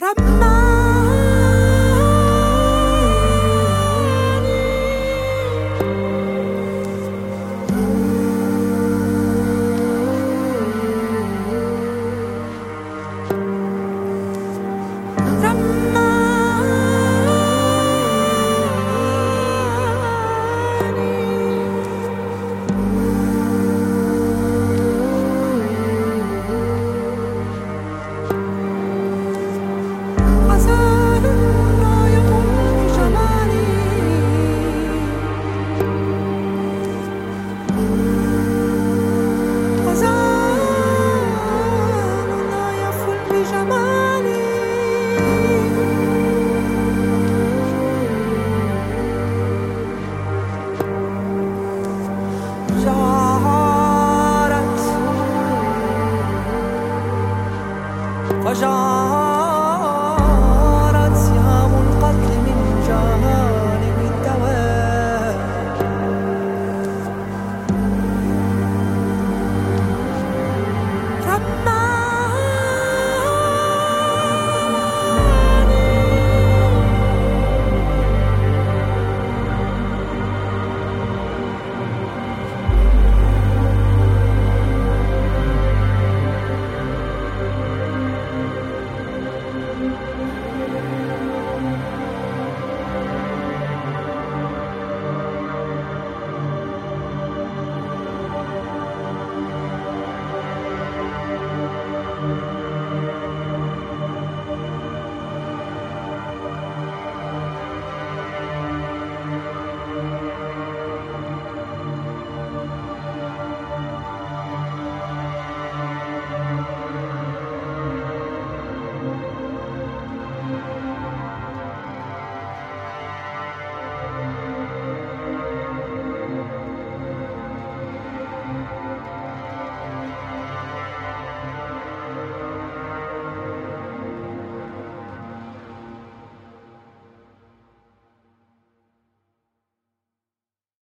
Ramah. وجعت